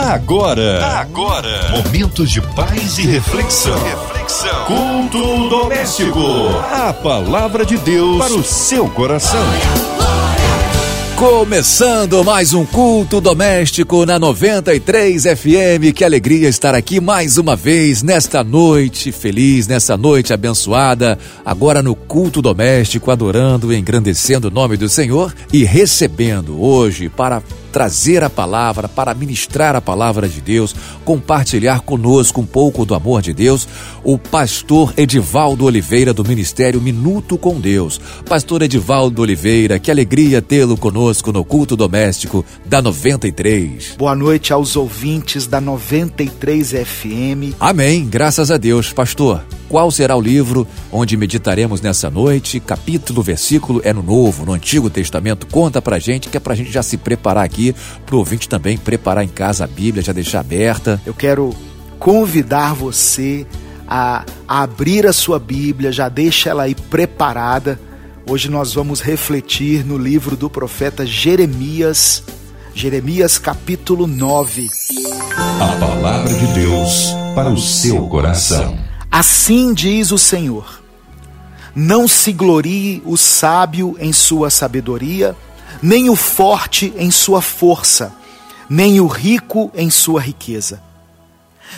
Agora, agora, momentos de paz e reflexão. reflexão. Culto doméstico. A palavra de Deus para o seu coração. Começando mais um culto doméstico na 93 FM. Que alegria estar aqui mais uma vez nesta noite feliz, nessa noite abençoada. Agora no culto doméstico, adorando e engrandecendo o nome do Senhor e recebendo hoje para trazer a palavra, para ministrar a palavra de Deus, compartilhar conosco um pouco do amor de Deus, o pastor Edivaldo Oliveira do Ministério Minuto com Deus. Pastor Edivaldo Oliveira, que alegria tê-lo conosco no culto doméstico da 93. Boa noite aos ouvintes da 93 FM. Amém, graças a Deus, pastor. Qual será o livro onde meditaremos nessa noite? Capítulo, versículo é no Novo, no Antigo Testamento. Conta pra gente, que é pra gente já se preparar aqui, pro ouvinte também preparar em casa a Bíblia, já deixar aberta. Eu quero convidar você a, a abrir a sua Bíblia, já deixa ela aí preparada. Hoje nós vamos refletir no livro do profeta Jeremias, Jeremias capítulo 9. A palavra de Deus para o seu coração. Assim diz o Senhor: Não se glorie o sábio em sua sabedoria, nem o forte em sua força, nem o rico em sua riqueza.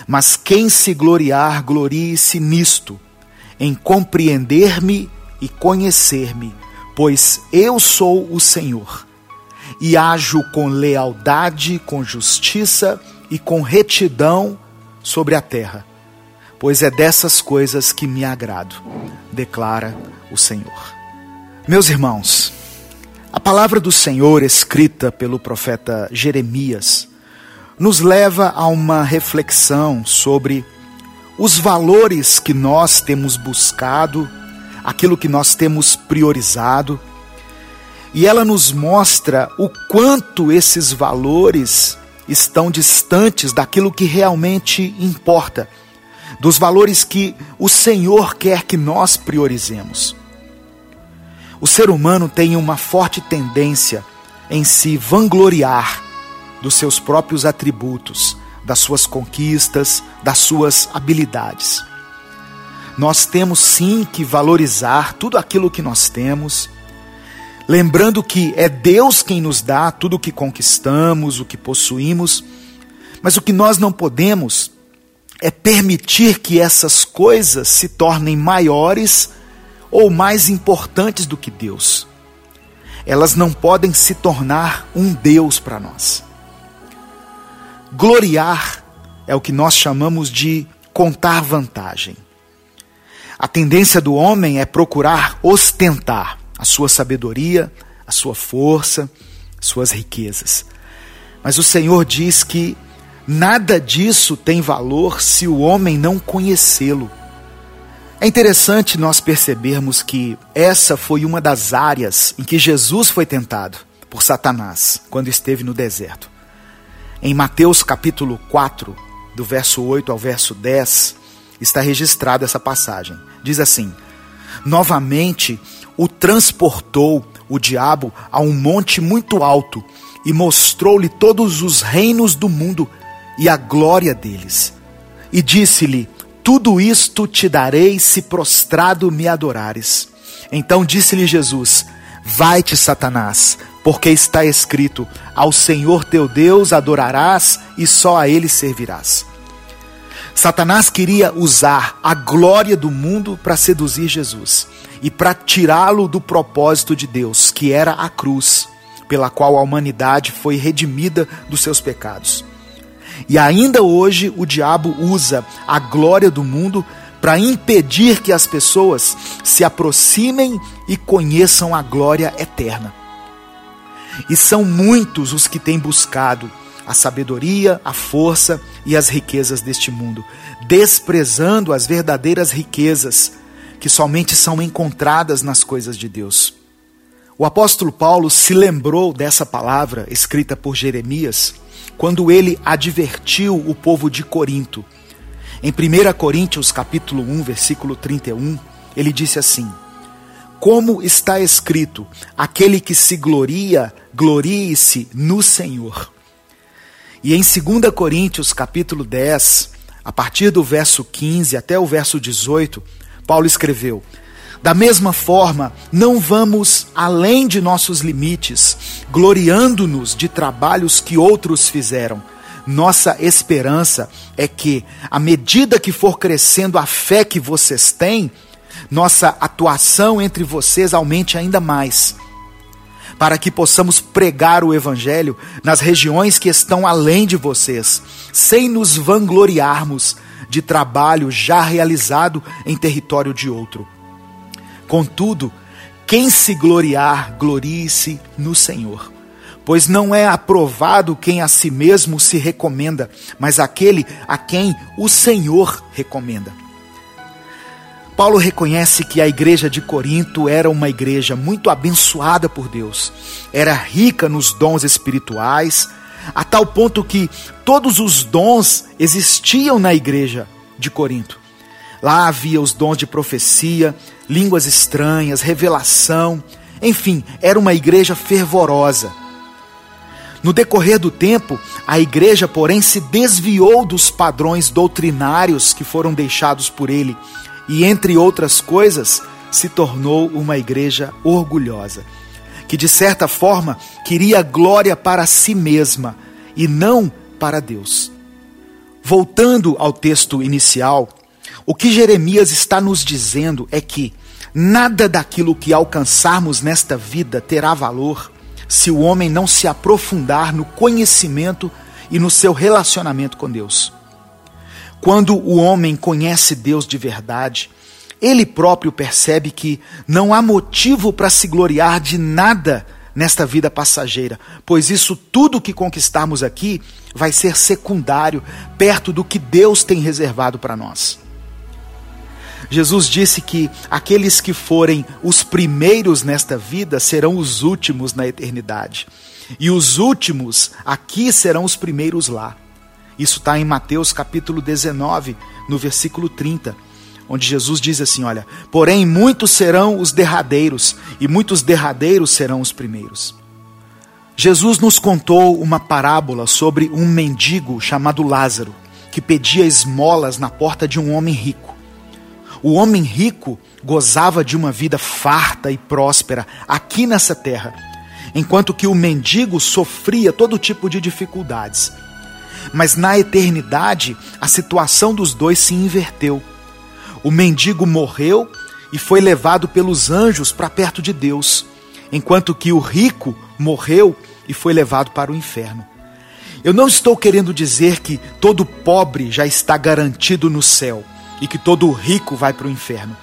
Mas quem se gloriar, glorie-se nisto, em compreender-me e conhecer-me, pois eu sou o Senhor, e ajo com lealdade, com justiça e com retidão sobre a terra pois é dessas coisas que me agrado, declara o Senhor. Meus irmãos, a palavra do Senhor escrita pelo profeta Jeremias nos leva a uma reflexão sobre os valores que nós temos buscado, aquilo que nós temos priorizado, e ela nos mostra o quanto esses valores estão distantes daquilo que realmente importa dos valores que o Senhor quer que nós priorizemos. O ser humano tem uma forte tendência em se vangloriar dos seus próprios atributos, das suas conquistas, das suas habilidades. Nós temos sim que valorizar tudo aquilo que nós temos, lembrando que é Deus quem nos dá tudo o que conquistamos, o que possuímos, mas o que nós não podemos é permitir que essas coisas se tornem maiores ou mais importantes do que Deus. Elas não podem se tornar um Deus para nós. Gloriar é o que nós chamamos de contar vantagem. A tendência do homem é procurar ostentar a sua sabedoria, a sua força, suas riquezas. Mas o Senhor diz que Nada disso tem valor se o homem não conhecê-lo. É interessante nós percebermos que essa foi uma das áreas em que Jesus foi tentado por Satanás quando esteve no deserto. Em Mateus capítulo 4, do verso 8 ao verso 10, está registrada essa passagem. Diz assim: Novamente o transportou o diabo a um monte muito alto e mostrou-lhe todos os reinos do mundo e a glória deles. E disse-lhe: Tudo isto te darei se prostrado me adorares. Então disse-lhe Jesus: Vai-te, Satanás, porque está escrito: Ao Senhor teu Deus adorarás e só a ele servirás. Satanás queria usar a glória do mundo para seduzir Jesus e para tirá-lo do propósito de Deus, que era a cruz, pela qual a humanidade foi redimida dos seus pecados. E ainda hoje o diabo usa a glória do mundo para impedir que as pessoas se aproximem e conheçam a glória eterna. E são muitos os que têm buscado a sabedoria, a força e as riquezas deste mundo, desprezando as verdadeiras riquezas que somente são encontradas nas coisas de Deus. O apóstolo Paulo se lembrou dessa palavra escrita por Jeremias quando ele advertiu o povo de Corinto. Em 1 Coríntios capítulo 1, versículo 31, ele disse assim: Como está escrito, aquele que se gloria, glorie-se no Senhor. E em 2 Coríntios, capítulo 10, a partir do verso 15 até o verso 18, Paulo escreveu: Da mesma forma, não vamos além de nossos limites, gloriando-nos de trabalhos que outros fizeram. Nossa esperança é que, à medida que for crescendo a fé que vocês têm, nossa atuação entre vocês aumente ainda mais para que possamos pregar o Evangelho nas regiões que estão além de vocês, sem nos vangloriarmos de trabalho já realizado em território de outro. Contudo, quem se gloriar, glorie-se no Senhor. Pois não é aprovado quem a si mesmo se recomenda, mas aquele a quem o Senhor recomenda. Paulo reconhece que a igreja de Corinto era uma igreja muito abençoada por Deus, era rica nos dons espirituais, a tal ponto que todos os dons existiam na igreja de Corinto. Lá havia os dons de profecia, línguas estranhas, revelação, enfim, era uma igreja fervorosa. No decorrer do tempo, a igreja, porém, se desviou dos padrões doutrinários que foram deixados por ele e, entre outras coisas, se tornou uma igreja orgulhosa, que de certa forma queria glória para si mesma e não para Deus. Voltando ao texto inicial, o que Jeremias está nos dizendo é que nada daquilo que alcançarmos nesta vida terá valor se o homem não se aprofundar no conhecimento e no seu relacionamento com Deus. Quando o homem conhece Deus de verdade, ele próprio percebe que não há motivo para se gloriar de nada nesta vida passageira, pois isso tudo que conquistarmos aqui vai ser secundário perto do que Deus tem reservado para nós. Jesus disse que aqueles que forem os primeiros nesta vida serão os últimos na eternidade, e os últimos aqui serão os primeiros lá. Isso está em Mateus capítulo 19, no versículo 30, onde Jesus diz assim: Olha, porém muitos serão os derradeiros, e muitos derradeiros serão os primeiros. Jesus nos contou uma parábola sobre um mendigo chamado Lázaro, que pedia esmolas na porta de um homem rico. O homem rico gozava de uma vida farta e próspera aqui nessa terra, enquanto que o mendigo sofria todo tipo de dificuldades. Mas na eternidade, a situação dos dois se inverteu. O mendigo morreu e foi levado pelos anjos para perto de Deus, enquanto que o rico morreu e foi levado para o inferno. Eu não estou querendo dizer que todo pobre já está garantido no céu e que todo rico vai para o inferno,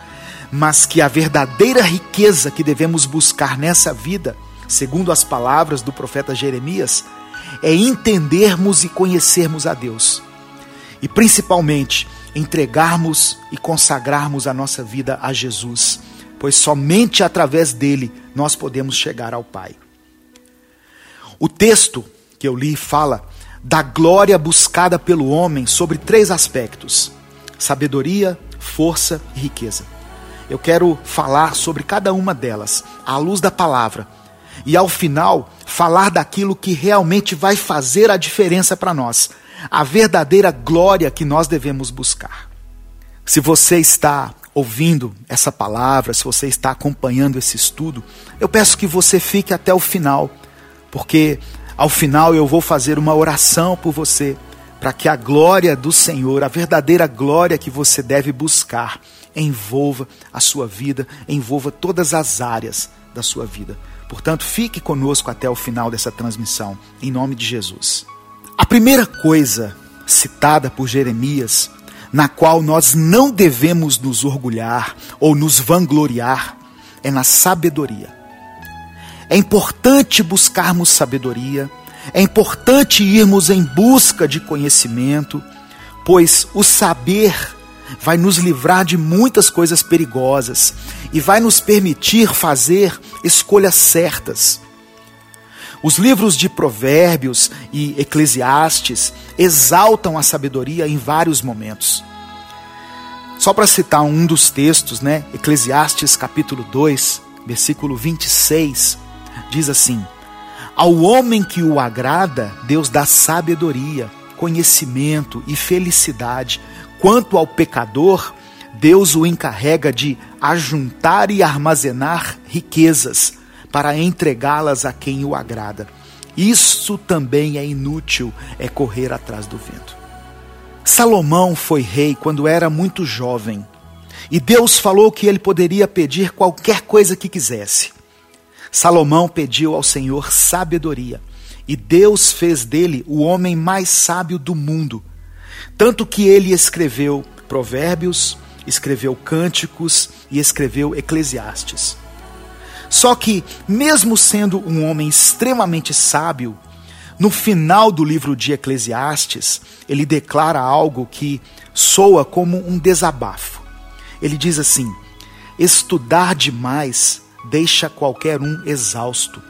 mas que a verdadeira riqueza que devemos buscar nessa vida, segundo as palavras do profeta Jeremias, é entendermos e conhecermos a Deus. E principalmente, entregarmos e consagrarmos a nossa vida a Jesus, pois somente através dele nós podemos chegar ao Pai. O texto que eu li fala da glória buscada pelo homem sobre três aspectos: sabedoria, força e riqueza. Eu quero falar sobre cada uma delas, à luz da palavra, e ao final falar daquilo que realmente vai fazer a diferença para nós, a verdadeira glória que nós devemos buscar. Se você está ouvindo essa palavra, se você está acompanhando esse estudo, eu peço que você fique até o final, porque ao final eu vou fazer uma oração por você, para que a glória do Senhor, a verdadeira glória que você deve buscar, envolva a sua vida, envolva todas as áreas da sua vida. Portanto, fique conosco até o final dessa transmissão, em nome de Jesus. A primeira coisa citada por Jeremias, na qual nós não devemos nos orgulhar ou nos vangloriar, é na sabedoria. É importante buscarmos sabedoria, é importante irmos em busca de conhecimento, pois o saber vai nos livrar de muitas coisas perigosas e vai nos permitir fazer escolhas certas. Os livros de Provérbios e Eclesiastes exaltam a sabedoria em vários momentos. Só para citar um dos textos, né? Eclesiastes capítulo 2, versículo 26, diz assim: Ao homem que o agrada, Deus dá sabedoria, conhecimento e felicidade. Quanto ao pecador, Deus o encarrega de ajuntar e armazenar riquezas para entregá-las a quem o agrada. Isso também é inútil, é correr atrás do vento. Salomão foi rei quando era muito jovem, e Deus falou que ele poderia pedir qualquer coisa que quisesse. Salomão pediu ao Senhor sabedoria, e Deus fez dele o homem mais sábio do mundo. Tanto que ele escreveu Provérbios, escreveu Cânticos e escreveu Eclesiastes. Só que, mesmo sendo um homem extremamente sábio, no final do livro de Eclesiastes, ele declara algo que soa como um desabafo. Ele diz assim: estudar demais deixa qualquer um exausto.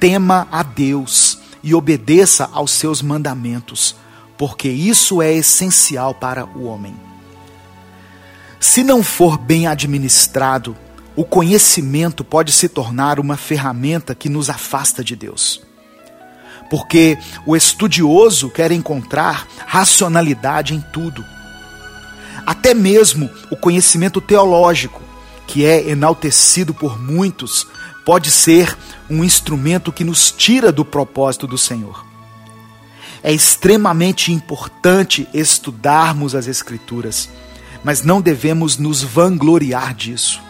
Tema a Deus e obedeça aos seus mandamentos, porque isso é essencial para o homem. Se não for bem administrado, o conhecimento pode se tornar uma ferramenta que nos afasta de Deus. Porque o estudioso quer encontrar racionalidade em tudo. Até mesmo o conhecimento teológico, que é enaltecido por muitos, pode ser um instrumento que nos tira do propósito do Senhor. É extremamente importante estudarmos as Escrituras, mas não devemos nos vangloriar disso.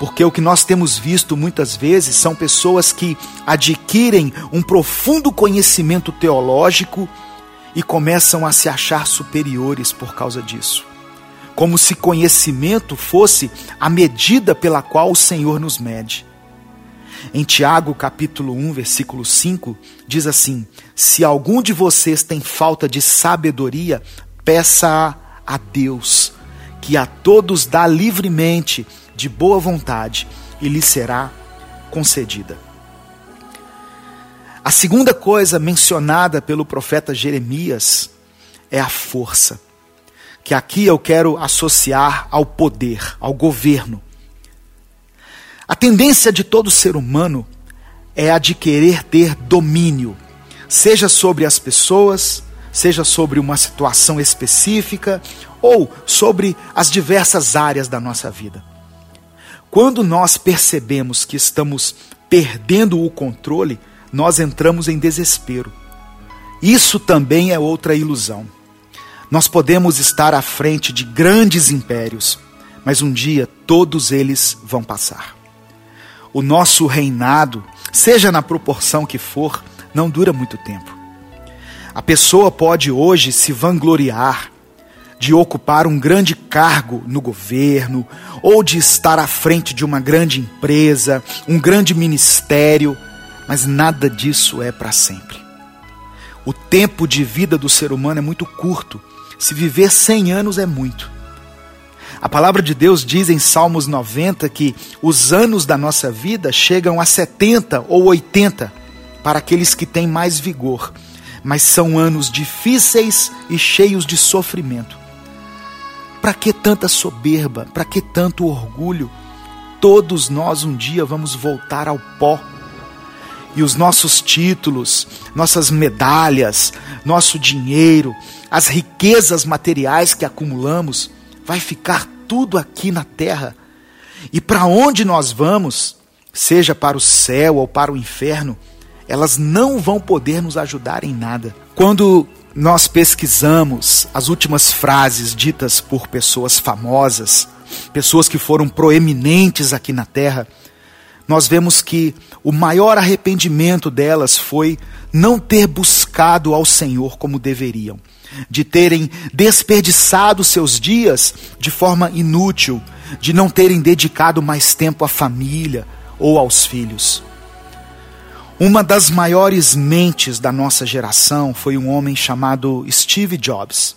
Porque o que nós temos visto muitas vezes são pessoas que adquirem um profundo conhecimento teológico e começam a se achar superiores por causa disso. Como se conhecimento fosse a medida pela qual o Senhor nos mede. Em Tiago, capítulo 1, versículo 5, diz assim: Se algum de vocês tem falta de sabedoria, peça a Deus, que a todos dá livremente de boa vontade e lhe será concedida. A segunda coisa mencionada pelo profeta Jeremias é a força, que aqui eu quero associar ao poder, ao governo. A tendência de todo ser humano é a de querer ter domínio, seja sobre as pessoas, seja sobre uma situação específica ou sobre as diversas áreas da nossa vida. Quando nós percebemos que estamos perdendo o controle, nós entramos em desespero. Isso também é outra ilusão. Nós podemos estar à frente de grandes impérios, mas um dia todos eles vão passar. O nosso reinado, seja na proporção que for, não dura muito tempo. A pessoa pode hoje se vangloriar de ocupar um grande cargo no governo, ou de estar à frente de uma grande empresa, um grande ministério, mas nada disso é para sempre. O tempo de vida do ser humano é muito curto. Se viver 100 anos é muito. A palavra de Deus diz em Salmos 90 que os anos da nossa vida chegam a 70 ou 80 para aqueles que têm mais vigor, mas são anos difíceis e cheios de sofrimento. Para que tanta soberba? Para que tanto orgulho? Todos nós um dia vamos voltar ao pó. E os nossos títulos, nossas medalhas, nosso dinheiro, as riquezas materiais que acumulamos, vai ficar tudo aqui na terra. E para onde nós vamos, seja para o céu ou para o inferno, elas não vão poder nos ajudar em nada. Quando nós pesquisamos as últimas frases ditas por pessoas famosas, pessoas que foram proeminentes aqui na terra, nós vemos que o maior arrependimento delas foi não ter buscado ao Senhor como deveriam, de terem desperdiçado seus dias de forma inútil, de não terem dedicado mais tempo à família ou aos filhos. Uma das maiores mentes da nossa geração foi um homem chamado Steve Jobs,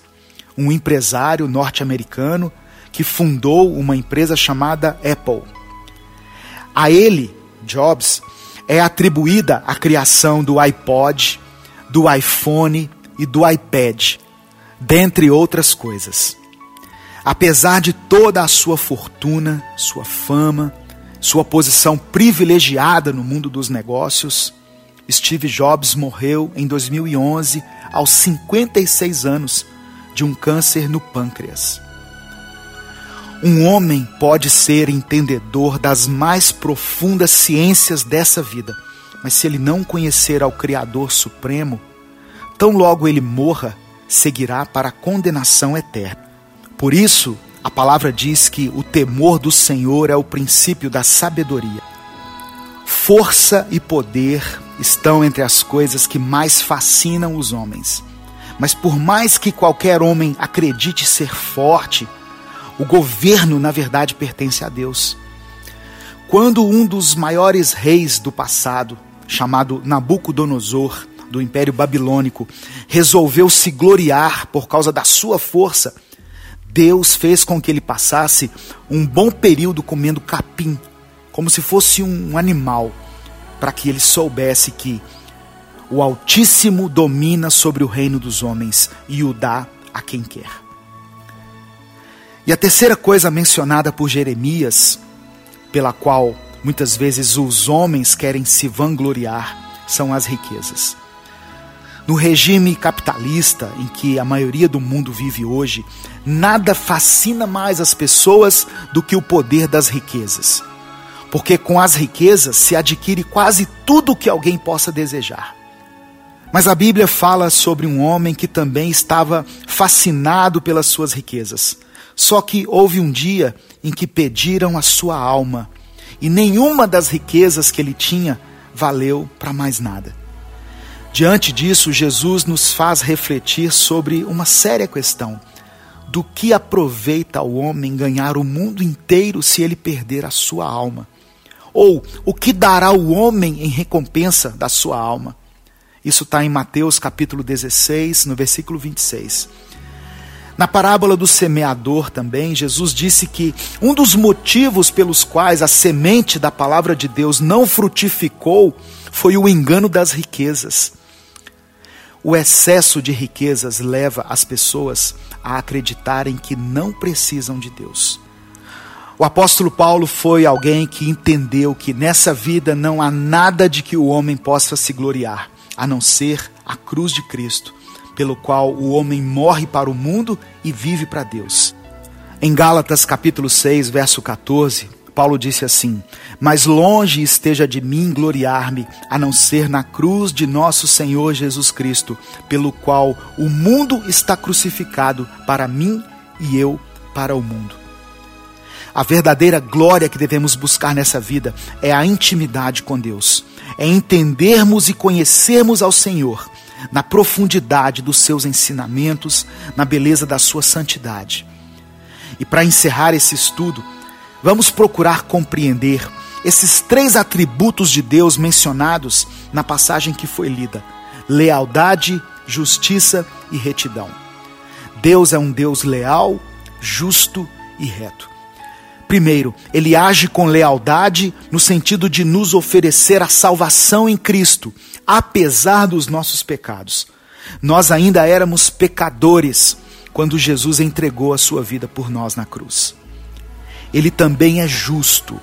um empresário norte-americano que fundou uma empresa chamada Apple. A ele, Jobs, é atribuída a criação do iPod, do iPhone e do iPad, dentre outras coisas. Apesar de toda a sua fortuna, sua fama, sua posição privilegiada no mundo dos negócios, Steve Jobs morreu em 2011 aos 56 anos de um câncer no pâncreas. Um homem pode ser entendedor das mais profundas ciências dessa vida, mas se ele não conhecer ao Criador Supremo, tão logo ele morra, seguirá para a condenação eterna. Por isso, a palavra diz que o temor do Senhor é o princípio da sabedoria. Força e poder estão entre as coisas que mais fascinam os homens. Mas por mais que qualquer homem acredite ser forte, o governo, na verdade, pertence a Deus. Quando um dos maiores reis do passado, chamado Nabucodonosor, do Império Babilônico, resolveu se gloriar por causa da sua força, Deus fez com que ele passasse um bom período comendo capim, como se fosse um animal, para que ele soubesse que o Altíssimo domina sobre o reino dos homens e o dá a quem quer. E a terceira coisa mencionada por Jeremias, pela qual muitas vezes os homens querem se vangloriar, são as riquezas. No regime capitalista em que a maioria do mundo vive hoje, nada fascina mais as pessoas do que o poder das riquezas. Porque com as riquezas se adquire quase tudo o que alguém possa desejar. Mas a Bíblia fala sobre um homem que também estava fascinado pelas suas riquezas. Só que houve um dia em que pediram a sua alma, e nenhuma das riquezas que ele tinha valeu para mais nada. Diante disso, Jesus nos faz refletir sobre uma séria questão: do que aproveita o homem ganhar o mundo inteiro se ele perder a sua alma? Ou o que dará o homem em recompensa da sua alma? Isso está em Mateus capítulo 16, no versículo 26. Na parábola do semeador também, Jesus disse que um dos motivos pelos quais a semente da palavra de Deus não frutificou foi o engano das riquezas. O excesso de riquezas leva as pessoas a acreditarem que não precisam de Deus. O apóstolo Paulo foi alguém que entendeu que nessa vida não há nada de que o homem possa se gloriar, a não ser a cruz de Cristo pelo qual o homem morre para o mundo e vive para Deus. Em Gálatas capítulo 6, verso 14, Paulo disse assim: Mas longe esteja de mim gloriar-me, a não ser na cruz de nosso Senhor Jesus Cristo, pelo qual o mundo está crucificado para mim e eu para o mundo. A verdadeira glória que devemos buscar nessa vida é a intimidade com Deus, é entendermos e conhecermos ao Senhor na profundidade dos seus ensinamentos, na beleza da sua santidade. E para encerrar esse estudo, vamos procurar compreender esses três atributos de Deus mencionados na passagem que foi lida: lealdade, justiça e retidão. Deus é um Deus leal, justo e reto. Primeiro, ele age com lealdade no sentido de nos oferecer a salvação em Cristo, apesar dos nossos pecados. Nós ainda éramos pecadores quando Jesus entregou a sua vida por nós na cruz. Ele também é justo.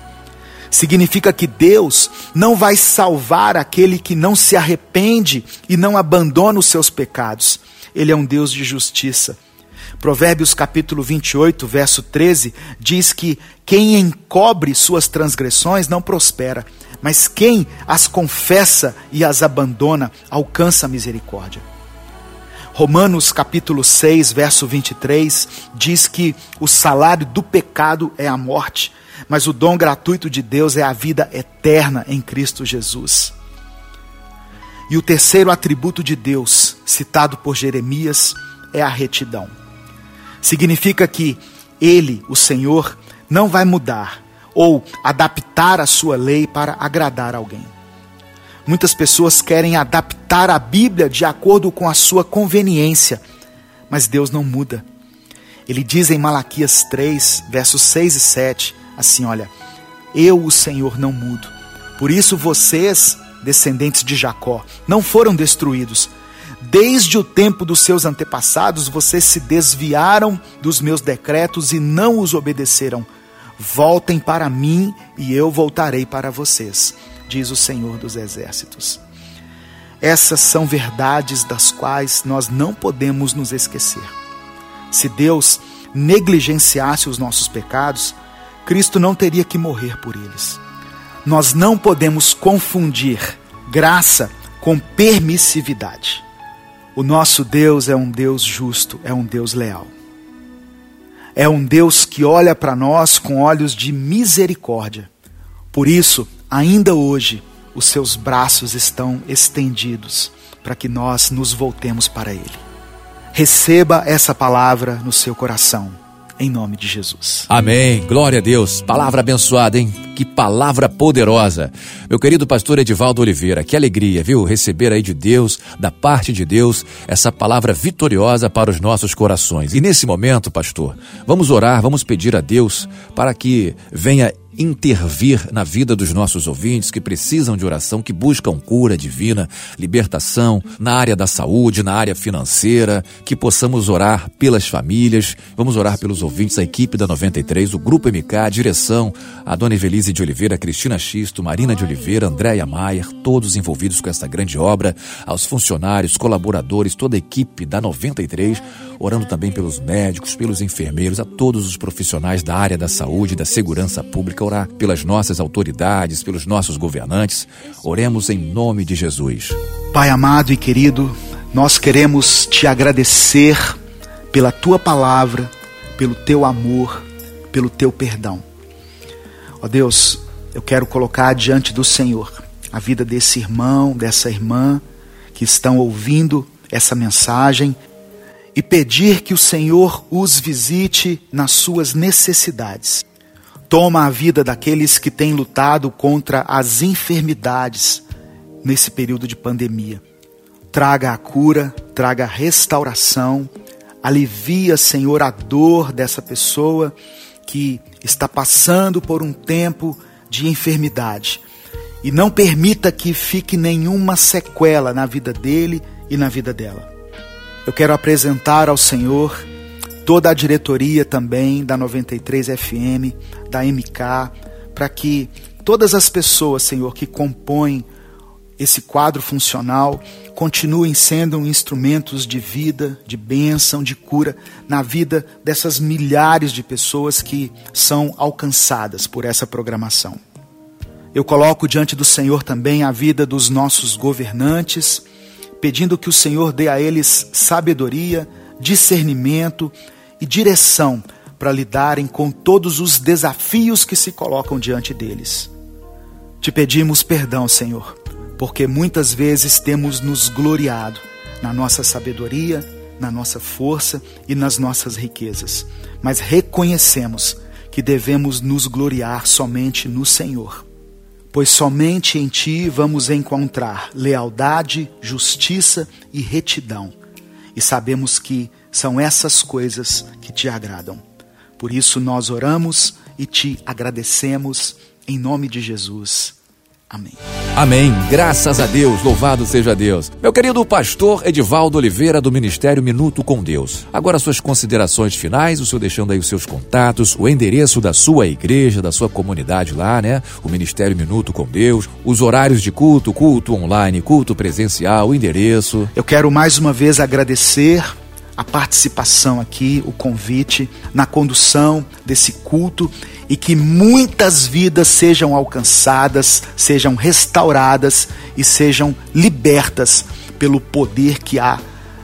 Significa que Deus não vai salvar aquele que não se arrepende e não abandona os seus pecados. Ele é um Deus de justiça. Provérbios capítulo 28, verso 13, diz que quem encobre suas transgressões não prospera, mas quem as confessa e as abandona alcança a misericórdia. Romanos capítulo 6, verso 23 diz que o salário do pecado é a morte, mas o dom gratuito de Deus é a vida eterna em Cristo Jesus. E o terceiro atributo de Deus, citado por Jeremias, é a retidão. Significa que ele, o Senhor, não vai mudar ou adaptar a sua lei para agradar alguém. Muitas pessoas querem adaptar a Bíblia de acordo com a sua conveniência, mas Deus não muda. Ele diz em Malaquias 3, versos 6 e 7, assim: Olha, eu, o Senhor, não mudo. Por isso vocês, descendentes de Jacó, não foram destruídos, Desde o tempo dos seus antepassados, vocês se desviaram dos meus decretos e não os obedeceram. Voltem para mim e eu voltarei para vocês, diz o Senhor dos Exércitos. Essas são verdades das quais nós não podemos nos esquecer. Se Deus negligenciasse os nossos pecados, Cristo não teria que morrer por eles. Nós não podemos confundir graça com permissividade. O nosso Deus é um Deus justo, é um Deus leal. É um Deus que olha para nós com olhos de misericórdia. Por isso, ainda hoje, os seus braços estão estendidos para que nós nos voltemos para Ele. Receba essa palavra no seu coração em nome de Jesus. Amém. Glória a Deus. Palavra abençoada, hein? Que palavra poderosa. Meu querido pastor Edivaldo Oliveira, que alegria, viu? Receber aí de Deus, da parte de Deus, essa palavra vitoriosa para os nossos corações. E nesse momento, pastor, vamos orar, vamos pedir a Deus para que venha intervir na vida dos nossos ouvintes que precisam de oração, que buscam cura divina, libertação na área da saúde, na área financeira, que possamos orar pelas famílias, vamos orar pelos ouvintes, a equipe da 93, o Grupo MK, a direção, a Dona Evelise de Oliveira, Cristina Xisto, Marina de Oliveira, Andréia Maier, todos envolvidos com essa grande obra, aos funcionários, colaboradores, toda a equipe da 93, orando também pelos médicos, pelos enfermeiros, a todos os profissionais da área da saúde da segurança pública, orar pelas nossas autoridades, pelos nossos governantes. Oremos em nome de Jesus. Pai amado e querido, nós queremos te agradecer pela tua palavra, pelo teu amor, pelo teu perdão. Ó Deus, eu quero colocar diante do Senhor a vida desse irmão, dessa irmã que estão ouvindo essa mensagem e pedir que o Senhor os visite nas suas necessidades. Toma a vida daqueles que têm lutado contra as enfermidades nesse período de pandemia. Traga a cura, traga a restauração, alivia, Senhor, a dor dessa pessoa que está passando por um tempo de enfermidade. E não permita que fique nenhuma sequela na vida dele e na vida dela. Eu quero apresentar ao Senhor toda a diretoria também da 93 FM, da MK, para que todas as pessoas, Senhor, que compõem esse quadro funcional continuem sendo instrumentos de vida, de bênção, de cura na vida dessas milhares de pessoas que são alcançadas por essa programação. Eu coloco diante do Senhor também a vida dos nossos governantes pedindo que o Senhor dê a eles sabedoria, discernimento e direção para lidarem com todos os desafios que se colocam diante deles. Te pedimos perdão, Senhor, porque muitas vezes temos nos gloriado na nossa sabedoria, na nossa força e nas nossas riquezas, mas reconhecemos que devemos nos gloriar somente no Senhor pois somente em ti vamos encontrar lealdade, justiça e retidão. E sabemos que são essas coisas que te agradam. Por isso nós oramos e te agradecemos em nome de Jesus. Amém. Amém. Graças a Deus. Louvado seja Deus. Meu querido pastor Edivaldo Oliveira, do Ministério Minuto com Deus. Agora suas considerações finais, o senhor deixando aí os seus contatos, o endereço da sua igreja, da sua comunidade lá, né? O Ministério Minuto com Deus, os horários de culto, culto online, culto presencial, o endereço. Eu quero mais uma vez agradecer a participação aqui, o convite na condução desse culto e que muitas vidas sejam alcançadas, sejam restauradas e sejam libertas pelo poder que há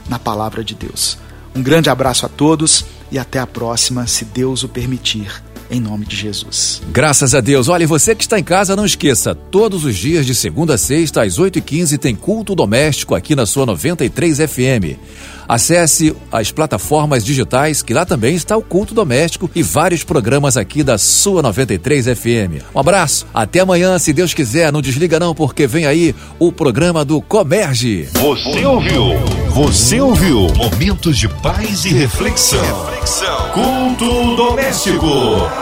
na palavra de Deus. Um grande abraço a todos e até a próxima, se Deus o permitir em nome de Jesus. Graças a Deus. Olha, você que está em casa, não esqueça, todos os dias de segunda a sexta, às 8h15, tem culto doméstico aqui na sua 93 FM. Acesse as plataformas digitais, que lá também está o culto doméstico e vários programas aqui da sua 93 FM. Um abraço, até amanhã, se Deus quiser. Não desliga não, porque vem aí o programa do Comerge. Você ouviu? Você ouviu? Momentos de paz e reflexão. reflexão. Culto doméstico.